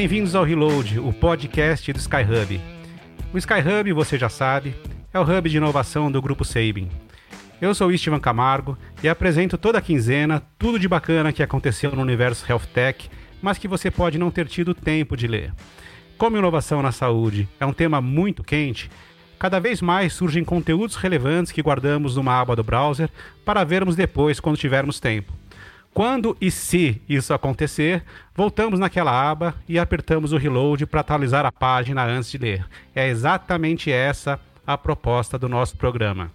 Bem-vindos ao Reload, o podcast do Skyhub. O Skyhub, você já sabe, é o hub de inovação do Grupo Sabin. Eu sou o Estevan Camargo e apresento toda quinzena tudo de bacana que aconteceu no universo Health Tech, mas que você pode não ter tido tempo de ler. Como inovação na saúde é um tema muito quente, cada vez mais surgem conteúdos relevantes que guardamos numa aba do browser para vermos depois quando tivermos tempo. Quando e se isso acontecer, voltamos naquela aba e apertamos o reload para atualizar a página antes de ler. É exatamente essa a proposta do nosso programa.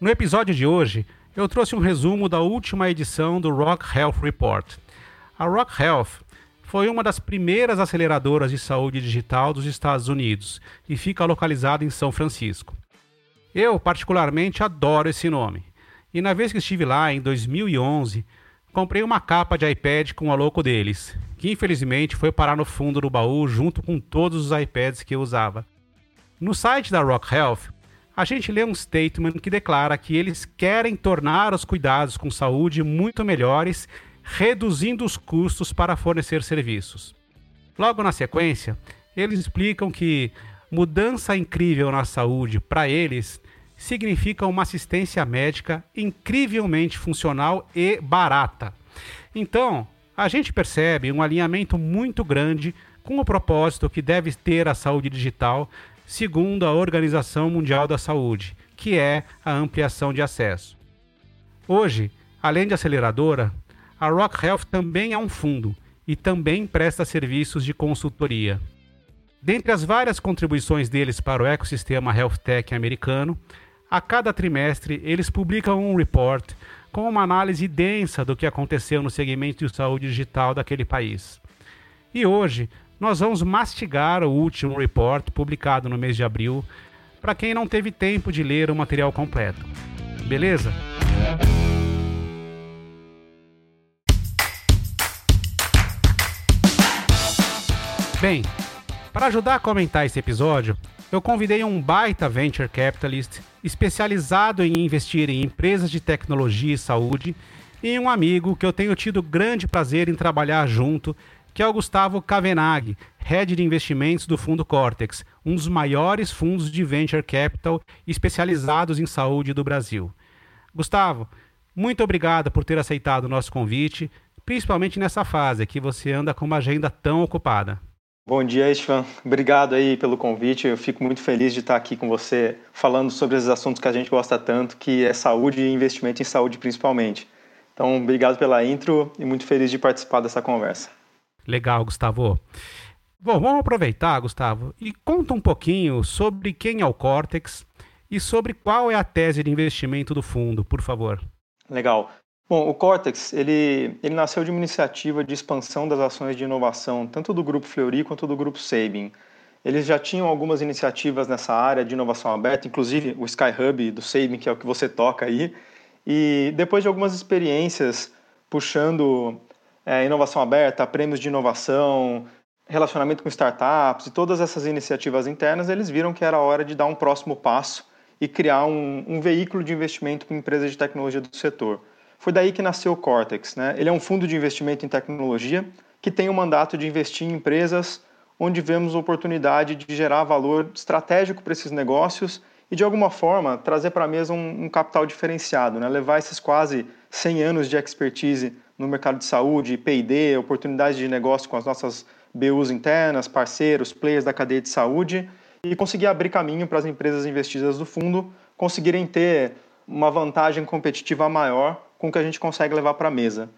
No episódio de hoje, eu trouxe um resumo da última edição do Rock Health Report. A Rock Health foi uma das primeiras aceleradoras de saúde digital dos Estados Unidos e fica localizada em São Francisco. Eu, particularmente, adoro esse nome. E na vez que estive lá, em 2011, comprei uma capa de iPad com a logo deles, que infelizmente foi parar no fundo do baú junto com todos os iPads que eu usava. No site da Rock Health, a gente lê um statement que declara que eles querem tornar os cuidados com saúde muito melhores reduzindo os custos para fornecer serviços. Logo na sequência, eles explicam que mudança incrível na saúde para eles significa uma assistência médica incrivelmente funcional e barata. Então, a gente percebe um alinhamento muito grande com o propósito que deve ter a saúde digital, segundo a Organização Mundial da Saúde, que é a ampliação de acesso. Hoje, além de aceleradora, a Rock Health também é um fundo e também presta serviços de consultoria. Dentre as várias contribuições deles para o ecossistema Health Tech americano, a cada trimestre eles publicam um report com uma análise densa do que aconteceu no segmento de saúde digital daquele país. E hoje nós vamos mastigar o último report publicado no mês de abril para quem não teve tempo de ler o material completo. Beleza? Bem, para ajudar a comentar esse episódio, eu convidei um baita venture capitalist especializado em investir em empresas de tecnologia e saúde e um amigo que eu tenho tido grande prazer em trabalhar junto, que é o Gustavo Kavenag, head de investimentos do Fundo Cortex, um dos maiores fundos de venture capital especializados em saúde do Brasil. Gustavo, muito obrigado por ter aceitado o nosso convite, principalmente nessa fase que você anda com uma agenda tão ocupada. Bom dia, Istvan. Obrigado aí pelo convite. Eu fico muito feliz de estar aqui com você falando sobre esses assuntos que a gente gosta tanto, que é saúde e investimento em saúde principalmente. Então, obrigado pela intro e muito feliz de participar dessa conversa. Legal, Gustavo. Bom, vamos aproveitar, Gustavo, e conta um pouquinho sobre quem é o Cortex e sobre qual é a tese de investimento do fundo, por favor. Legal. Bom, o Cortex, ele, ele nasceu de uma iniciativa de expansão das ações de inovação, tanto do Grupo Fleury quanto do Grupo Sabin. Eles já tinham algumas iniciativas nessa área de inovação aberta, inclusive o Sky Hub do Sabin, que é o que você toca aí. E depois de algumas experiências puxando é, inovação aberta, prêmios de inovação, relacionamento com startups e todas essas iniciativas internas, eles viram que era hora de dar um próximo passo e criar um, um veículo de investimento para empresas de tecnologia do setor. Foi daí que nasceu o Cortex. Né? Ele é um fundo de investimento em tecnologia que tem o mandato de investir em empresas onde vemos oportunidade de gerar valor estratégico para esses negócios e, de alguma forma, trazer para a mesa um, um, capital diferenciado, né? levar esses quase 100 anos de expertise no mercado de saúde, P&D, oportunidades de negócio com as nossas BUs internas, parceiros, players da cadeia de saúde e conseguir abrir caminho para as empresas investidas do fundo conseguirem ter uma vantagem competitiva maior com o que a gente consegue levar para a mesa.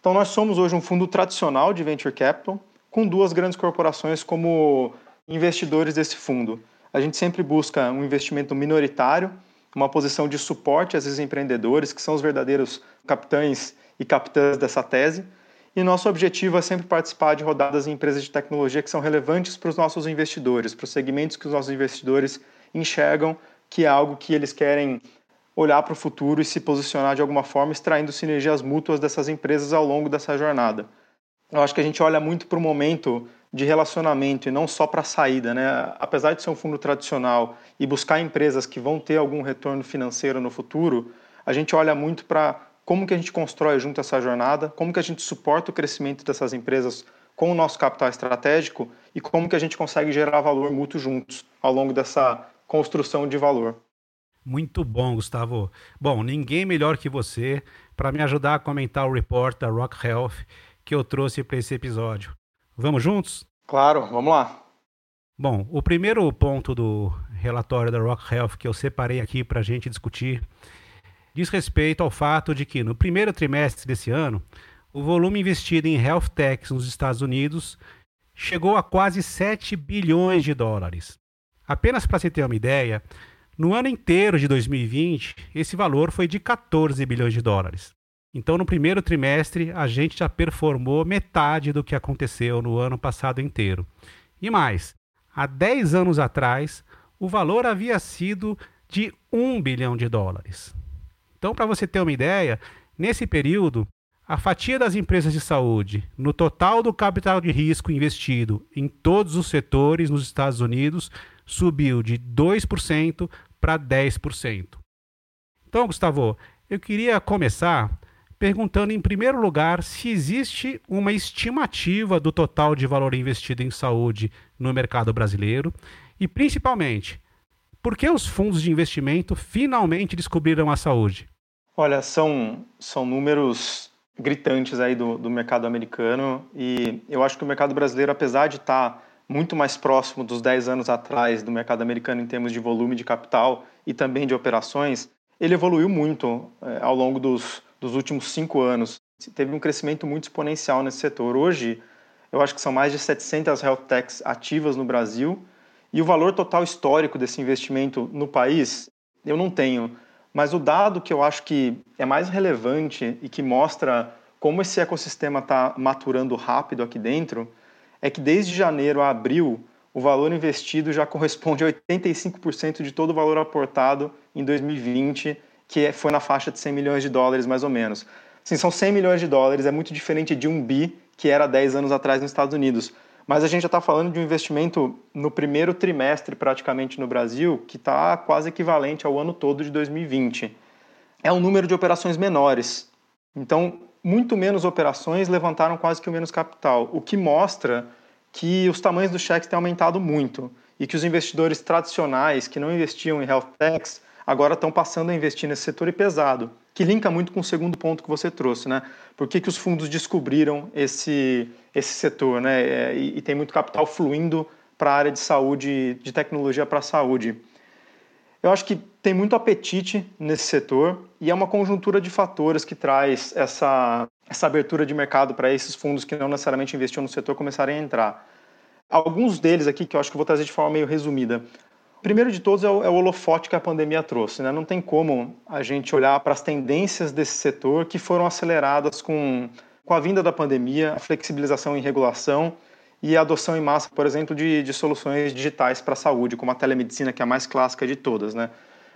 Então, nós somos hoje um fundo tradicional de venture capital, com duas grandes corporações como investidores desse fundo. A gente sempre busca um investimento minoritário, uma posição de suporte a esses empreendedores, que são os verdadeiros capitães e capitãs dessa tese. E nosso objetivo é sempre participar de rodadas em empresas de tecnologia que são relevantes para os nossos investidores, para os segmentos que os nossos investidores enxergam que é algo que eles querem olhar para o futuro e se posicionar de alguma forma, extraindo sinergias mútuas dessas empresas ao longo dessa jornada. Eu acho que a gente olha muito para o momento de relacionamento e não só para a saída, né? Apesar de ser um fundo tradicional e buscar empresas que vão ter algum retorno financeiro no futuro, a gente olha muito para como que a gente constrói junto essa jornada, como que a gente suporta o crescimento dessas empresas com o nosso capital estratégico e como que a gente consegue gerar valor mútuo juntos ao longo dessa construção de valor. Muito bom, Gustavo. Bom, ninguém melhor que você para me ajudar a comentar o report da Rock Health que eu trouxe para esse episódio. Vamos juntos? Claro, vamos lá. Bom, o primeiro ponto do relatório da Rock Health que eu separei aqui para a gente discutir diz respeito ao fato de que no primeiro trimestre desse ano, o volume investido em health techs nos Estados Unidos chegou a quase 7 bilhões de dólares. Apenas para se ter uma ideia, no ano inteiro de 2020, esse valor foi de 14 bilhões de dólares. Então, no primeiro trimestre, a gente já performou metade do que aconteceu no ano passado inteiro. E mais, há 10 anos atrás, o valor havia sido de 1 bilhão de dólares. Então, para você ter uma ideia, nesse período, a fatia das empresas de saúde no total do capital de risco investido em todos os setores nos Estados Unidos subiu de 2% para 10%. Então, Gustavo, eu queria começar perguntando em primeiro lugar se existe uma estimativa do total de valor investido em saúde no mercado brasileiro e, principalmente, por que os fundos de investimento finalmente descobriram a saúde? Olha, são, são números gritantes aí do, do mercado americano e eu acho que o mercado brasileiro, apesar de estar muito mais próximo dos 10 anos atrás do mercado americano em termos de volume de capital e também de operações, ele evoluiu muito é, ao longo dos, dos últimos cinco anos. Teve um crescimento muito exponencial nesse setor. Hoje, eu acho que são mais de 700 health techs ativas no Brasil e o valor total histórico desse investimento no país, eu não tenho. Mas o dado que eu acho que é mais relevante e que mostra como esse ecossistema está maturando rápido aqui dentro é que desde janeiro a abril o valor investido já corresponde a 85% de todo o valor aportado em 2020, que é, foi na faixa de 100 milhões de dólares mais ou menos. Sim, são 100 milhões de dólares, é muito diferente de um bi que era 10 anos atrás nos Estados Unidos. Mas a gente já está falando de um investimento no primeiro trimestre, praticamente, no Brasil, que está quase equivalente ao ano todo de 2020. É um número de operações menores. Então, muito menos operações levantaram quase que o menos capital, o que mostra que os tamanhos dos cheques têm aumentado muito e que os investidores tradicionais que não investiam em health techs agora estão passando a investir nesse setor e pesado, que linka muito com o segundo ponto que você trouxe, né? Por que, que os fundos descobriram esse, esse setor, né? É, e, e tem muito capital fluindo para a área de saúde, de tecnologia para a saúde. Eu acho que tem muito apetite nesse setor e é uma conjuntura de fatores que traz essa, essa abertura de mercado para esses fundos que não necessariamente investiam no setor começarem a entrar. Alguns deles aqui que eu acho que eu vou trazer de forma meio resumida. Primeiro de todos é o, é o holofote que a pandemia trouxe. Né? Não tem como a gente olhar para as tendências desse setor que foram aceleradas com, com a vinda da pandemia, a flexibilização em regulação e a adoção em massa, por exemplo, de, de soluções digitais para a saúde, como a telemedicina, que é a mais clássica de todas. Né?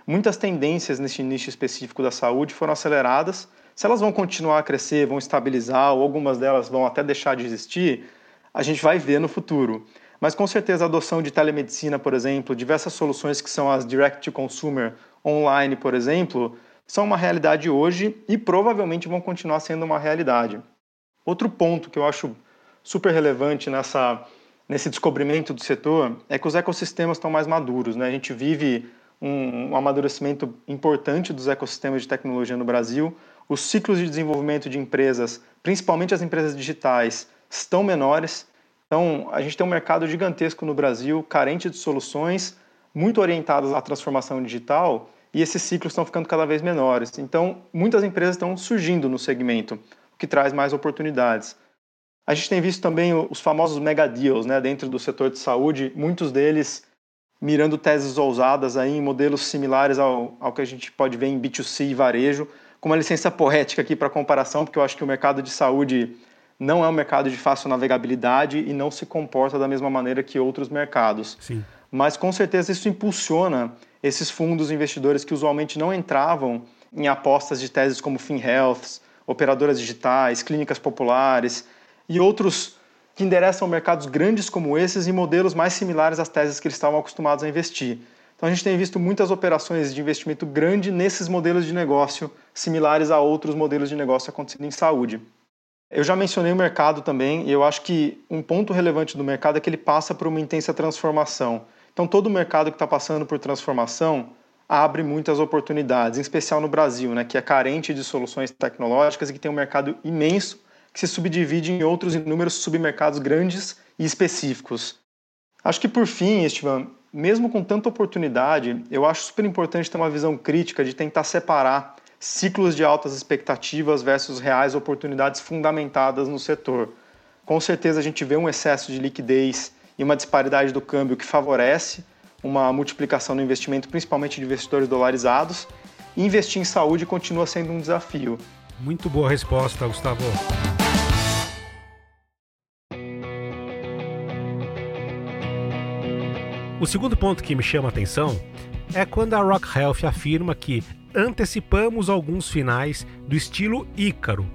Muitas tendências nesse nicho específico da saúde foram aceleradas. Se elas vão continuar a crescer, vão estabilizar, ou algumas delas vão até deixar de existir, a gente vai ver no futuro. Mas com certeza a adoção de telemedicina, por exemplo, diversas soluções que são as direct to consumer online, por exemplo, são uma realidade hoje e provavelmente vão continuar sendo uma realidade. Outro ponto que eu acho super relevante nessa, nesse descobrimento do setor é que os ecossistemas estão mais maduros. Né? A gente vive um, um amadurecimento importante dos ecossistemas de tecnologia no Brasil. Os ciclos de desenvolvimento de empresas, principalmente as empresas digitais, estão menores então, a gente tem um mercado gigantesco no Brasil, carente de soluções, muito orientadas à transformação digital, e esses ciclos estão ficando cada vez menores. Então, muitas empresas estão surgindo no segmento, o que traz mais oportunidades. A gente tem visto também os famosos mega deals né, dentro do setor de saúde, muitos deles mirando teses ousadas aí em modelos similares ao, ao que a gente pode ver em B2C e varejo, com uma licença poética aqui para comparação, porque eu acho que o mercado de saúde não é um mercado de fácil navegabilidade e não se comporta da mesma maneira que outros mercados. Sim. Mas com certeza isso impulsiona esses fundos investidores que usualmente não entravam em apostas de teses como FinHealth, operadoras digitais, clínicas populares e outros que endereçam mercados grandes como esses e modelos mais similares às teses que eles estavam acostumados a investir. Então a gente tem visto muitas operações de investimento grande nesses modelos de negócio, similares a outros modelos de negócio acontecendo em saúde. Eu já mencionei o mercado também, e eu acho que um ponto relevante do mercado é que ele passa por uma intensa transformação. Então, todo mercado que está passando por transformação abre muitas oportunidades, em especial no Brasil, né, que é carente de soluções tecnológicas e que tem um mercado imenso que se subdivide em outros inúmeros submercados grandes e específicos. Acho que, por fim, Estevam, mesmo com tanta oportunidade, eu acho super importante ter uma visão crítica de tentar separar ciclos de altas expectativas versus reais oportunidades fundamentadas no setor. Com certeza a gente vê um excesso de liquidez e uma disparidade do câmbio que favorece uma multiplicação no investimento, principalmente de investidores dolarizados. E investir em saúde continua sendo um desafio. Muito boa resposta, Gustavo. O segundo ponto que me chama a atenção é quando a Rock Health afirma que antecipamos alguns finais do estilo Ícaro.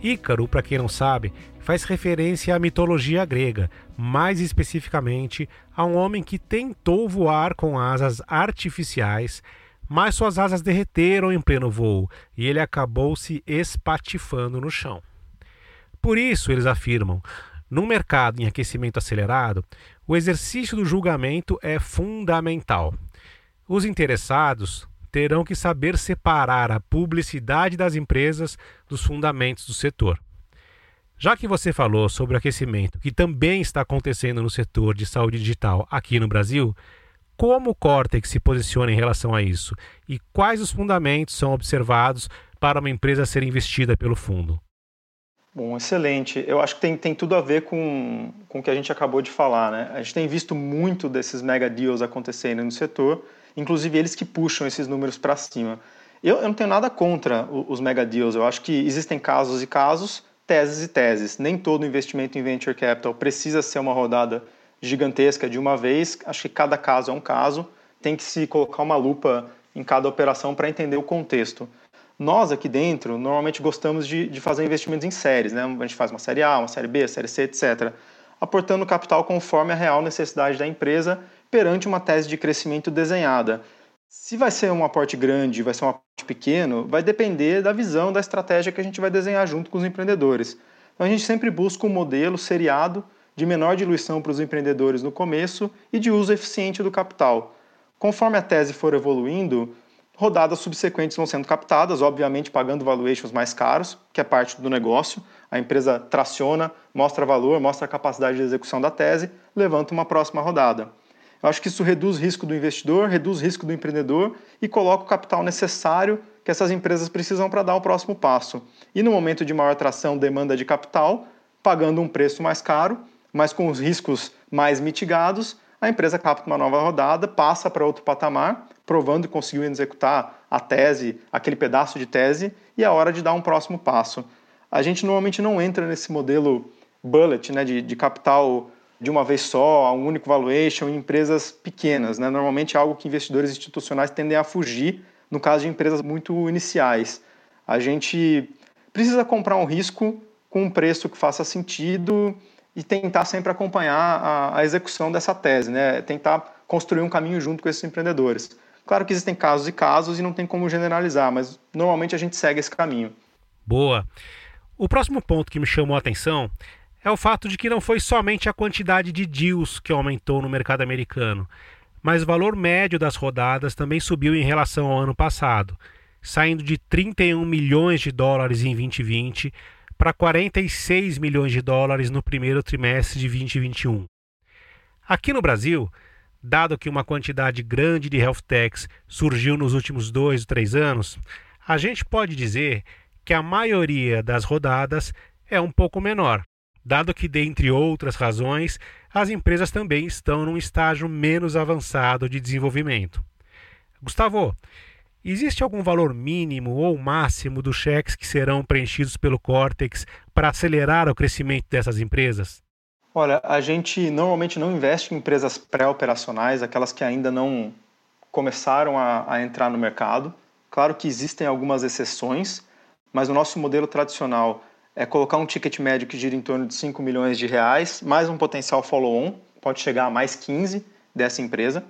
Ícaro, para quem não sabe, faz referência à mitologia grega, mais especificamente a um homem que tentou voar com asas artificiais, mas suas asas derreteram em pleno voo e ele acabou se espatifando no chão. Por isso, eles afirmam, num mercado em aquecimento acelerado, o exercício do julgamento é fundamental. Os interessados terão que saber separar a publicidade das empresas dos fundamentos do setor. Já que você falou sobre o aquecimento, que também está acontecendo no setor de saúde digital aqui no Brasil, como o Cortex se posiciona em relação a isso e quais os fundamentos são observados para uma empresa ser investida pelo fundo? Bom, excelente. Eu acho que tem, tem tudo a ver com, com o que a gente acabou de falar. Né? A gente tem visto muito desses mega deals acontecendo no setor, inclusive eles que puxam esses números para cima. Eu, eu, não tenho nada contra os mega deals. Eu acho que existem casos e casos, teses e teses. Nem todo investimento em venture capital precisa ser uma rodada gigantesca de uma vez. Acho que cada caso é um caso. Tem que se colocar uma lupa em cada operação para entender o contexto. Nós aqui dentro, normalmente gostamos de, de fazer investimentos em séries, né? A gente faz uma série A, uma série B, série C, etc. Aportando capital conforme a real necessidade da empresa perante uma tese de crescimento desenhada. Se vai ser um aporte grande, vai ser um aporte pequeno, vai depender da visão, da estratégia que a gente vai desenhar junto com os empreendedores. Então a gente sempre busca um modelo seriado de menor diluição para os empreendedores no começo e de uso eficiente do capital. Conforme a tese for evoluindo, rodadas subsequentes vão sendo captadas, obviamente pagando valuations mais caros, que é parte do negócio. A empresa traciona, mostra valor, mostra a capacidade de execução da tese, levanta uma próxima rodada. Eu acho que isso reduz o risco do investidor, reduz o risco do empreendedor e coloca o capital necessário que essas empresas precisam para dar o próximo passo. E no momento de maior atração, demanda de capital, pagando um preço mais caro, mas com os riscos mais mitigados, a empresa capta uma nova rodada, passa para outro patamar, provando que conseguiu executar a tese, aquele pedaço de tese, e é hora de dar um próximo passo. A gente normalmente não entra nesse modelo bullet, né, de, de capital de uma vez só, a um único valuation em empresas pequenas. Né? Normalmente é algo que investidores institucionais tendem a fugir no caso de empresas muito iniciais. A gente precisa comprar um risco com um preço que faça sentido e tentar sempre acompanhar a, a execução dessa tese, né? tentar construir um caminho junto com esses empreendedores. Claro que existem casos e casos e não tem como generalizar, mas normalmente a gente segue esse caminho. Boa. O próximo ponto que me chamou a atenção é o fato de que não foi somente a quantidade de deals que aumentou no mercado americano, mas o valor médio das rodadas também subiu em relação ao ano passado, saindo de 31 milhões de dólares em 2020 para 46 milhões de dólares no primeiro trimestre de 2021. Aqui no Brasil, dado que uma quantidade grande de health techs surgiu nos últimos dois ou três anos, a gente pode dizer que a maioria das rodadas é um pouco menor, dado que, dentre outras razões, as empresas também estão num estágio menos avançado de desenvolvimento. Gustavo, existe algum valor mínimo ou máximo dos cheques que serão preenchidos pelo Cortex para acelerar o crescimento dessas empresas? Olha, a gente normalmente não investe em empresas pré-operacionais, aquelas que ainda não começaram a, a entrar no mercado. Claro que existem algumas exceções, mas o nosso modelo tradicional é colocar um ticket médio que gira em torno de 5 milhões de reais, mais um potencial follow-on, pode chegar a mais 15 dessa empresa.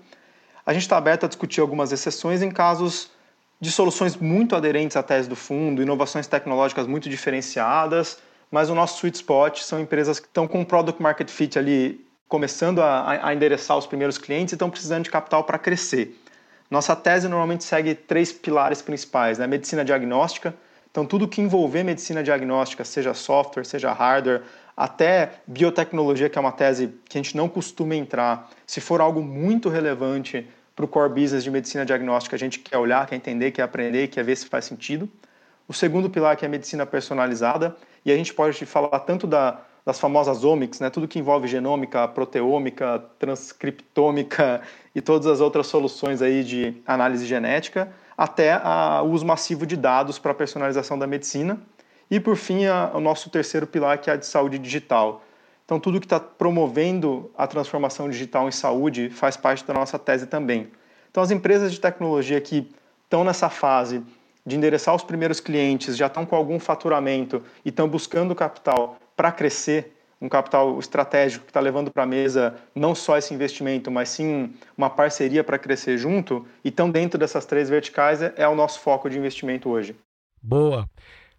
A gente está aberto a discutir algumas exceções em casos de soluções muito aderentes à tese do fundo, inovações tecnológicas muito diferenciadas, mas o nosso sweet spot são empresas que estão com um product market fit ali começando a, a endereçar os primeiros clientes e estão precisando de capital para crescer. Nossa tese normalmente segue três pilares principais: né? medicina diagnóstica. Então, tudo que envolver medicina diagnóstica, seja software, seja hardware, até biotecnologia, que é uma tese que a gente não costuma entrar, se for algo muito relevante para o core business de medicina diagnóstica, a gente quer olhar, quer entender, quer aprender, quer ver se faz sentido. O segundo pilar que é a medicina personalizada, e a gente pode falar tanto da, das famosas omics, né, tudo que envolve genômica, proteômica, transcriptômica e todas as outras soluções aí de análise genética, até o uso massivo de dados para a personalização da medicina. E, por fim, a, o nosso terceiro pilar, que é a de saúde digital. Então, tudo que está promovendo a transformação digital em saúde faz parte da nossa tese também. Então, as empresas de tecnologia que estão nessa fase de endereçar os primeiros clientes, já estão com algum faturamento e estão buscando capital para crescer, um capital estratégico que está levando para a mesa não só esse investimento, mas sim uma parceria para crescer junto, e estão dentro dessas três verticais, é, é o nosso foco de investimento hoje. Boa.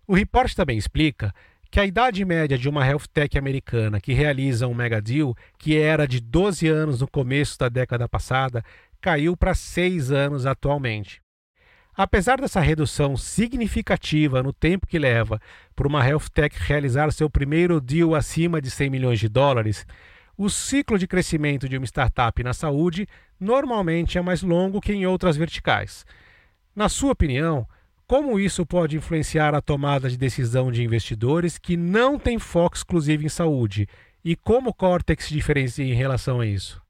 O report também explica que a idade média de uma health tech americana que realiza um mega deal, que era de 12 anos no começo da década passada, caiu para 6 anos atualmente. Apesar dessa redução significativa no tempo que leva para uma health tech realizar seu primeiro deal acima de 100 milhões de dólares, o ciclo de crescimento de uma startup na saúde normalmente é mais longo que em outras verticais. Na sua opinião, como isso pode influenciar a tomada de decisão de investidores que não têm foco exclusivo em saúde? E como o Cortex se diferencia em relação a isso?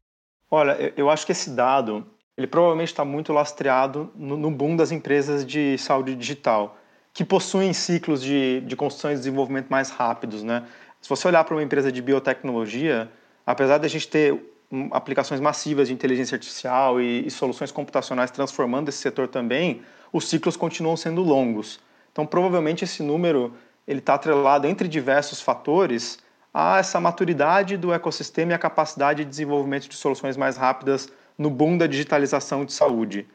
Olha, eu acho que esse dado ele provavelmente está muito lastreado no, no, boom das empresas de saúde digital, que possuem ciclos de, de construção e desenvolvimento mais rápidos. Né? Se você olhar para uma empresa de biotecnologia, apesar de a gente ter aplicações massivas de inteligência artificial e, e soluções computacionais transformando esse setor também, os ciclos continuam sendo longos. Então, provavelmente esse número ele está atrelado entre diversos fatores a essa maturidade do ecossistema e a capacidade de desenvolvimento de soluções mais rápidas no boom da digitalização de saúde.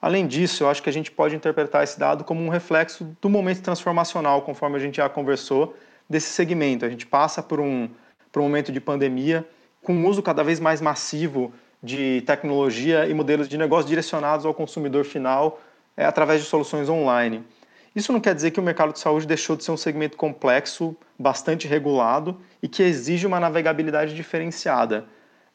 Além disso, eu acho que a gente pode interpretar esse dado como um reflexo do momento transformacional, conforme a gente já conversou, desse segmento. A gente passa por um, por um momento de pandemia, com um uso cada vez mais massivo de tecnologia e modelos de negócio direcionados ao consumidor final é, através de soluções online. Isso não quer dizer que o mercado de saúde deixou de ser um segmento complexo, bastante regulado e que exige uma navegabilidade diferenciada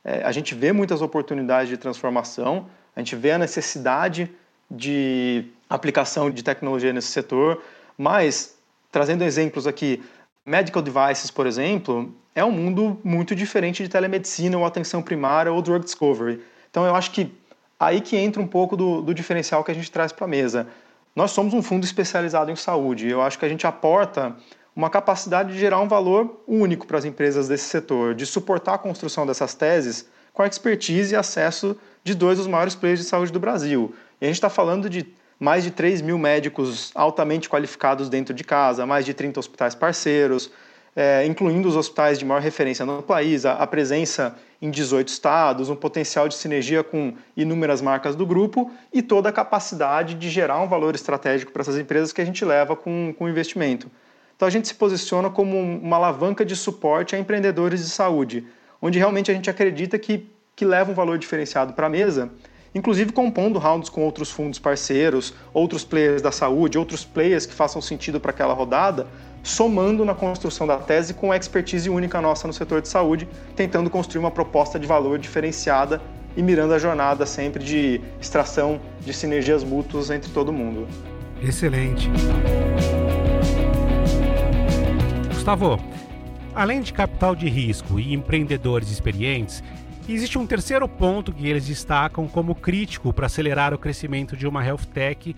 é, a gente vê muitas oportunidades de transformação, a gente vê a necessidade de aplicação de tecnologia nesse setor, mas, trazendo exemplos aqui, medical devices, por exemplo, é um mundo muito diferente de telemedicina ou atenção primária ou drug discovery. Então, eu acho que aí que entra um pouco do, do diferencial que a gente traz para a mesa. Nós somos um fundo especializado em saúde. Eu acho que a gente aporta uma capacidade de gerar um valor único para as empresas desse setor, de suportar a construção dessas teses com a expertise e acesso de dois dos maiores players de saúde do Brasil. E a gente está falando de mais de 3 mil médicos altamente qualificados dentro de casa, mais de 30 hospitais parceiros, é, incluindo os hospitais de maior referência no país, a, a, presença em 18 estados, um potencial de sinergia com inúmeras marcas do grupo e toda a capacidade de gerar um valor estratégico para essas empresas que a gente leva com, com investimento. Então a gente se posiciona como uma alavanca de suporte a empreendedores de saúde, onde realmente a gente acredita que, que leva um valor diferenciado para a mesa, inclusive compondo rounds com outros fundos parceiros, outros players da saúde, outros players que façam sentido para aquela rodada, somando na construção da tese com a expertise única nossa no setor de saúde, tentando construir uma proposta de valor diferenciada e mirando a jornada sempre de extração de sinergias mútuas entre todo mundo. Excelente. Gustavo, além de capital de risco e empreendedores experientes, existe um terceiro ponto que eles destacam como crítico para acelerar o crescimento de uma health tech,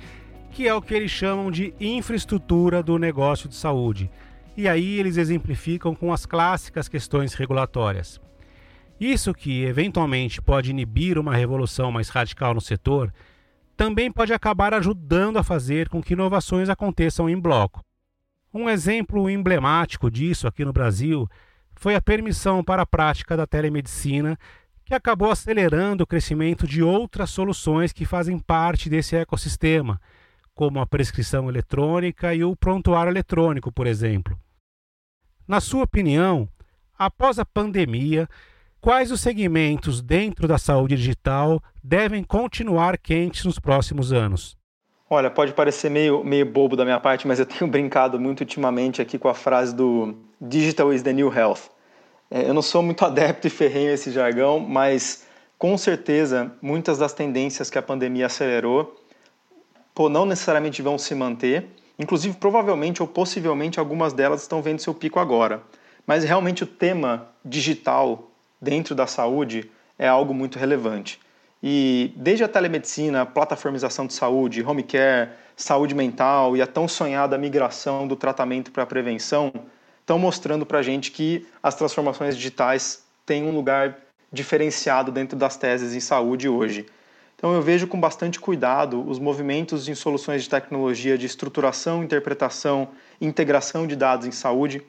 que é o que eles chamam de infraestrutura do negócio de saúde. E aí eles exemplificam com as clássicas questões regulatórias. Isso que eventualmente pode inibir uma revolução mais radical no setor, também pode acabar ajudando a fazer com que inovações aconteçam em bloco. Um exemplo emblemático disso aqui no Brasil foi a permissão para a prática da telemedicina, que acabou acelerando o crescimento de outras soluções que fazem parte desse ecossistema, como a prescrição eletrônica e o prontuário eletrônico, por exemplo. Na sua opinião, após a pandemia, quais os segmentos dentro da saúde digital devem continuar quentes nos próximos anos? Olha, pode parecer meio, meio bobo da minha parte, mas eu tenho brincado muito ultimamente aqui com a frase do Digital is the New Health. É, eu não sou muito adepto e ferrenho esse jargão, mas com certeza muitas das tendências que a pandemia acelerou pô, não necessariamente vão se manter. Inclusive, provavelmente ou possivelmente algumas delas estão vendo seu pico agora. Mas realmente o tema digital dentro da saúde é algo muito relevante. E desde a telemedicina, a plataformização de saúde, home care, saúde mental e a tão sonhada migração do tratamento para a prevenção, estão mostrando para a gente que as transformações digitais têm um lugar diferenciado dentro das teses em saúde hoje. Então eu vejo com bastante cuidado os movimentos em soluções de tecnologia de estruturação, interpretação integração de dados em saúde.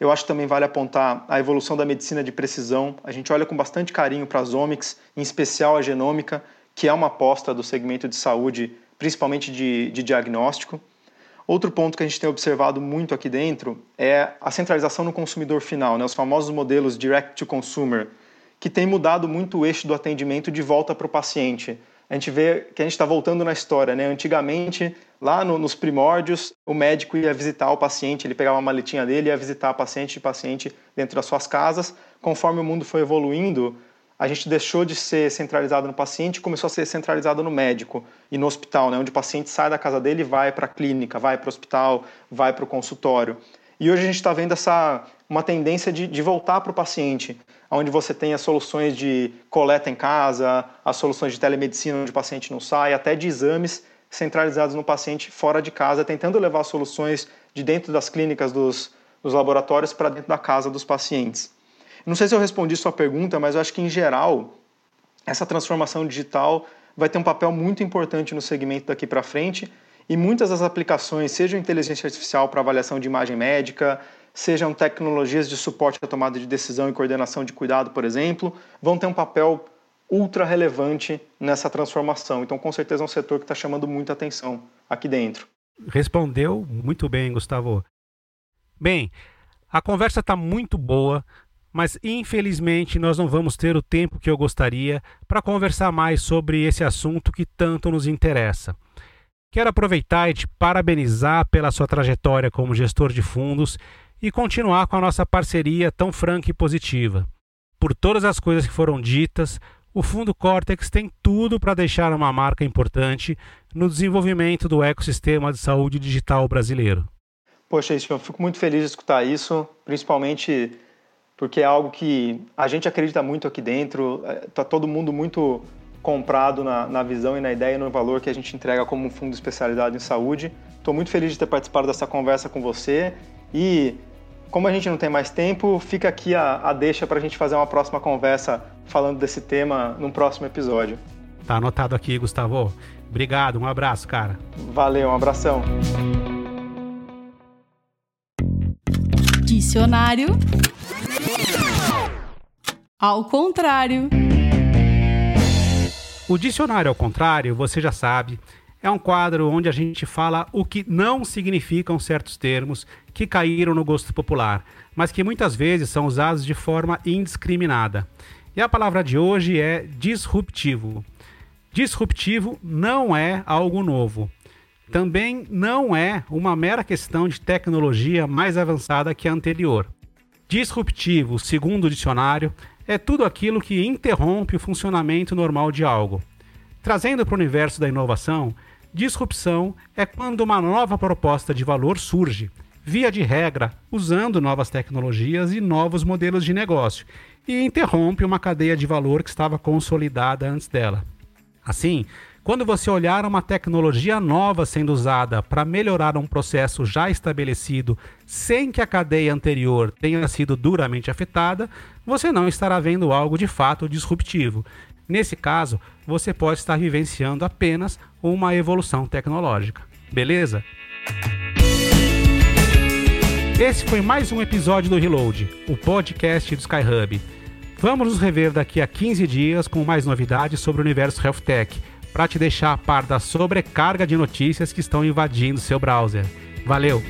Eu acho que também vale apontar a evolução da medicina de precisão. A gente olha com bastante carinho para as omics, em especial a genômica, que é uma aposta do segmento de saúde, principalmente de, de diagnóstico. Outro ponto que a gente tem observado muito aqui dentro é a centralização no consumidor final, né? os famosos modelos direct to consumer, que tem mudado muito o eixo do atendimento de volta para o paciente. A gente vê que a gente está voltando na história, né? Antigamente, lá no, nos primórdios, o médico ia visitar o paciente, ele pegava uma maletinha dele e ia visitar paciente e paciente dentro das suas casas. Conforme o mundo foi evoluindo, a gente deixou de ser centralizado no paciente começou a ser centralizado no médico e no hospital, né? onde o paciente sai da casa dele vai para a clínica, vai para o hospital, vai para o consultório. E hoje a gente está vendo essa uma tendência de, de voltar para o paciente, onde você tem as soluções de coleta em casa, as soluções de telemedicina onde o paciente não sai, até de exames centralizados no paciente fora de casa, tentando levar soluções de dentro das clínicas dos, dos laboratórios para dentro da casa dos pacientes. Não sei se eu respondi sua pergunta, mas eu acho que em geral essa transformação digital vai ter um papel muito importante no segmento daqui para frente e muitas das aplicações, sejam inteligência artificial para avaliação de imagem médica, sejam tecnologias de suporte à tomada de decisão e coordenação de cuidado, por exemplo, vão ter um papel ultra relevante nessa transformação. Então, com certeza, é um setor que está chamando muita atenção aqui dentro. Respondeu muito bem, Gustavo. Bem, a conversa está muito boa, mas infelizmente nós não vamos ter o tempo que eu gostaria para conversar mais sobre esse assunto que tanto nos interessa. Quero aproveitar e te parabenizar pela sua trajetória como gestor de fundos e continuar com a nossa parceria tão franca e positiva. Por todas as coisas que foram ditas, o Fundo Cortex tem tudo para deixar uma marca importante no desenvolvimento do ecossistema de saúde digital brasileiro. Poxa, eu fico muito feliz de escutar isso, principalmente porque é algo que a gente acredita muito aqui dentro, está é, todo mundo muito comprado na, na visão e na ideia e no valor que a gente entrega como um fundo especializado em saúde. Estou muito feliz de ter participado dessa conversa com você e como a gente não tem mais tempo, fica aqui a, a deixa para a gente fazer uma próxima conversa falando desse tema num próximo episódio. Tá anotado aqui, Gustavo. Obrigado, um abraço, cara. Valeu, um abração. Dicionário. Ao contrário. O dicionário ao contrário, você já sabe, é um quadro onde a gente fala o que não significam certos termos que caíram no gosto popular, mas que muitas vezes são usados de forma indiscriminada. E a palavra de hoje é disruptivo. Disruptivo não é algo novo. Também não é uma mera questão de tecnologia mais avançada que a anterior. Disruptivo, segundo o dicionário, é tudo aquilo que interrompe o funcionamento normal de algo. Trazendo para o universo da inovação, disrupção é quando uma nova proposta de valor surge, via de regra, usando novas tecnologias e novos modelos de negócio, e interrompe uma cadeia de valor que estava consolidada antes dela. Assim, quando você olhar uma tecnologia nova sendo usada para melhorar um processo já estabelecido sem que a cadeia anterior tenha sido duramente afetada, você não estará vendo algo de fato disruptivo. Nesse caso, você pode estar vivenciando apenas uma evolução tecnológica. Beleza? Esse foi mais um episódio do Reload, o podcast do Skyhub. Vamos nos rever daqui a 15 dias com mais novidades sobre o universo Health Tech para te deixar a par da sobrecarga de notícias que estão invadindo seu browser. Valeu!